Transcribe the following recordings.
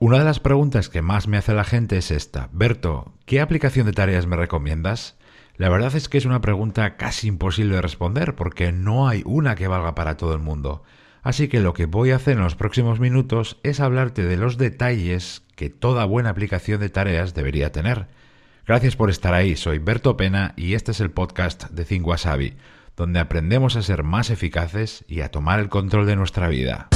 Una de las preguntas que más me hace la gente es esta. Berto, ¿qué aplicación de tareas me recomiendas? La verdad es que es una pregunta casi imposible de responder porque no hay una que valga para todo el mundo. Así que lo que voy a hacer en los próximos minutos es hablarte de los detalles que toda buena aplicación de tareas debería tener. Gracias por estar ahí, soy Berto Pena y este es el podcast de Think Wasabi, donde aprendemos a ser más eficaces y a tomar el control de nuestra vida.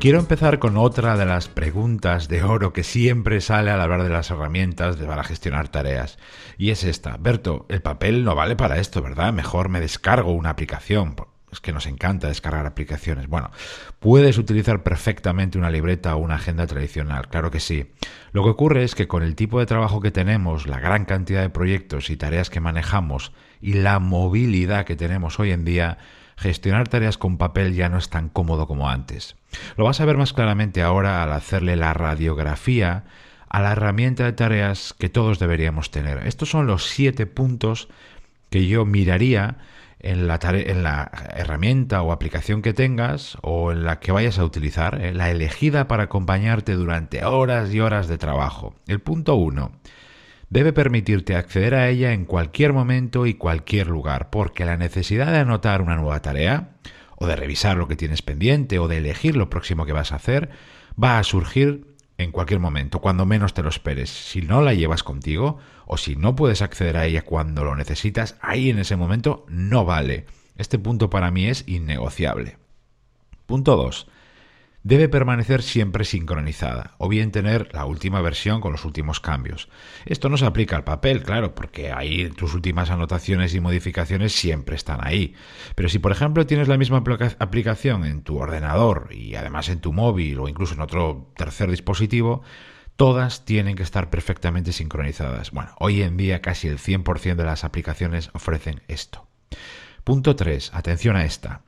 Quiero empezar con otra de las preguntas de oro que siempre sale al hablar de las herramientas para gestionar tareas. Y es esta. Berto, el papel no vale para esto, ¿verdad? Mejor me descargo una aplicación. Es que nos encanta descargar aplicaciones. Bueno, puedes utilizar perfectamente una libreta o una agenda tradicional, claro que sí. Lo que ocurre es que con el tipo de trabajo que tenemos, la gran cantidad de proyectos y tareas que manejamos y la movilidad que tenemos hoy en día, gestionar tareas con papel ya no es tan cómodo como antes. Lo vas a ver más claramente ahora al hacerle la radiografía a la herramienta de tareas que todos deberíamos tener. Estos son los siete puntos que yo miraría en la, en la herramienta o aplicación que tengas o en la que vayas a utilizar, eh, la elegida para acompañarte durante horas y horas de trabajo. El punto uno debe permitirte acceder a ella en cualquier momento y cualquier lugar, porque la necesidad de anotar una nueva tarea, o de revisar lo que tienes pendiente, o de elegir lo próximo que vas a hacer, va a surgir en cualquier momento, cuando menos te lo esperes. Si no la llevas contigo, o si no puedes acceder a ella cuando lo necesitas, ahí en ese momento no vale. Este punto para mí es innegociable. Punto 2 debe permanecer siempre sincronizada, o bien tener la última versión con los últimos cambios. Esto no se aplica al papel, claro, porque ahí tus últimas anotaciones y modificaciones siempre están ahí. Pero si por ejemplo tienes la misma aplicación en tu ordenador y además en tu móvil o incluso en otro tercer dispositivo, todas tienen que estar perfectamente sincronizadas. Bueno, hoy en día casi el 100% de las aplicaciones ofrecen esto. Punto 3. Atención a esta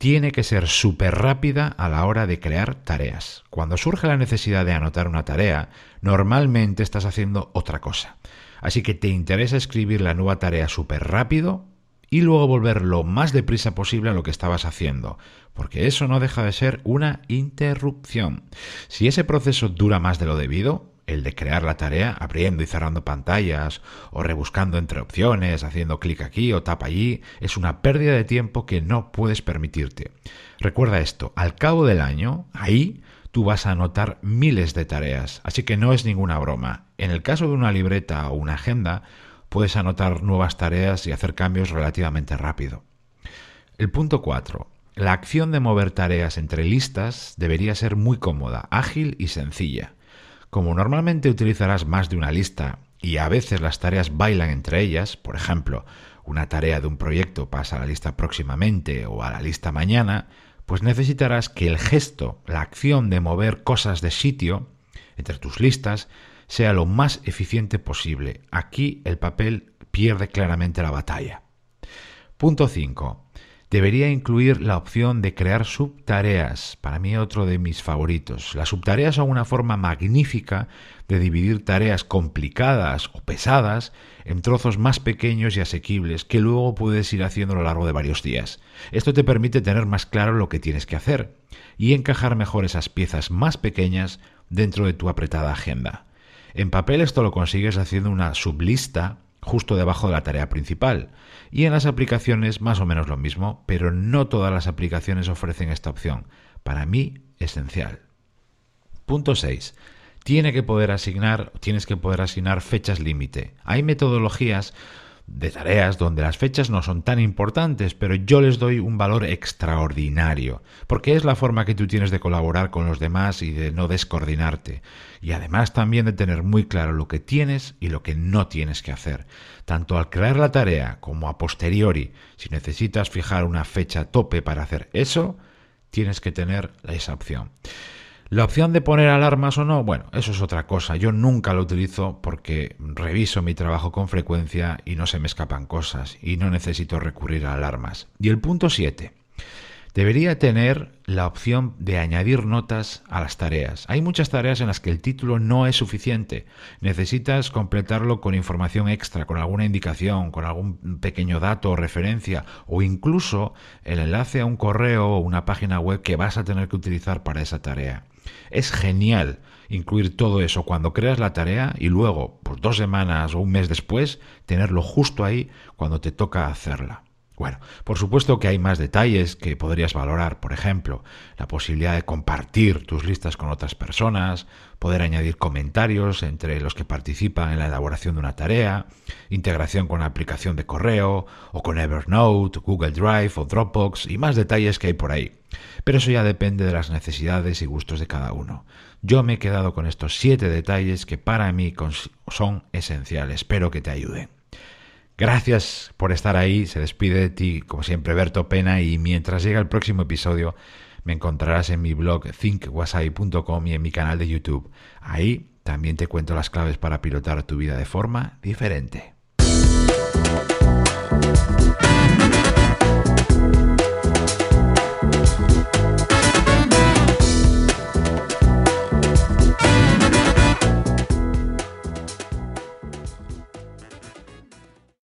tiene que ser súper rápida a la hora de crear tareas. Cuando surge la necesidad de anotar una tarea, normalmente estás haciendo otra cosa. Así que te interesa escribir la nueva tarea súper rápido y luego volver lo más deprisa posible a lo que estabas haciendo, porque eso no deja de ser una interrupción. Si ese proceso dura más de lo debido, el de crear la tarea abriendo y cerrando pantallas o rebuscando entre opciones, haciendo clic aquí o tapa allí, es una pérdida de tiempo que no puedes permitirte. Recuerda esto, al cabo del año, ahí tú vas a anotar miles de tareas, así que no es ninguna broma. En el caso de una libreta o una agenda, puedes anotar nuevas tareas y hacer cambios relativamente rápido. El punto 4. La acción de mover tareas entre listas debería ser muy cómoda, ágil y sencilla. Como normalmente utilizarás más de una lista y a veces las tareas bailan entre ellas, por ejemplo, una tarea de un proyecto pasa a la lista próximamente o a la lista mañana, pues necesitarás que el gesto, la acción de mover cosas de sitio entre tus listas, sea lo más eficiente posible. Aquí el papel pierde claramente la batalla. Punto 5 debería incluir la opción de crear subtareas, para mí otro de mis favoritos. Las subtareas son una forma magnífica de dividir tareas complicadas o pesadas en trozos más pequeños y asequibles que luego puedes ir haciendo a lo largo de varios días. Esto te permite tener más claro lo que tienes que hacer y encajar mejor esas piezas más pequeñas dentro de tu apretada agenda. En papel esto lo consigues haciendo una sublista justo debajo de la tarea principal. Y en las aplicaciones más o menos lo mismo, pero no todas las aplicaciones ofrecen esta opción. Para mí, esencial. Punto 6. Tiene que poder asignar, tienes que poder asignar fechas límite. Hay metodologías de tareas donde las fechas no son tan importantes, pero yo les doy un valor extraordinario, porque es la forma que tú tienes de colaborar con los demás y de no descoordinarte, y además también de tener muy claro lo que tienes y lo que no tienes que hacer, tanto al crear la tarea como a posteriori. Si necesitas fijar una fecha tope para hacer eso, tienes que tener esa opción. La opción de poner alarmas o no, bueno, eso es otra cosa. Yo nunca lo utilizo porque reviso mi trabajo con frecuencia y no se me escapan cosas y no necesito recurrir a alarmas. Y el punto 7. debería tener la opción de añadir notas a las tareas. Hay muchas tareas en las que el título no es suficiente. Necesitas completarlo con información extra, con alguna indicación, con algún pequeño dato o referencia, o incluso el enlace a un correo o una página web que vas a tener que utilizar para esa tarea. Es genial incluir todo eso cuando creas la tarea y luego, por dos semanas o un mes después, tenerlo justo ahí cuando te toca hacerla. Bueno, por supuesto que hay más detalles que podrías valorar, por ejemplo, la posibilidad de compartir tus listas con otras personas, poder añadir comentarios entre los que participan en la elaboración de una tarea, integración con la aplicación de correo o con Evernote, Google Drive o Dropbox y más detalles que hay por ahí. Pero eso ya depende de las necesidades y gustos de cada uno. Yo me he quedado con estos siete detalles que para mí son esenciales. Espero que te ayuden. Gracias por estar ahí. Se despide de ti, como siempre, Berto Pena. Y mientras llega el próximo episodio, me encontrarás en mi blog thinkwasai.com y en mi canal de YouTube. Ahí también te cuento las claves para pilotar tu vida de forma diferente.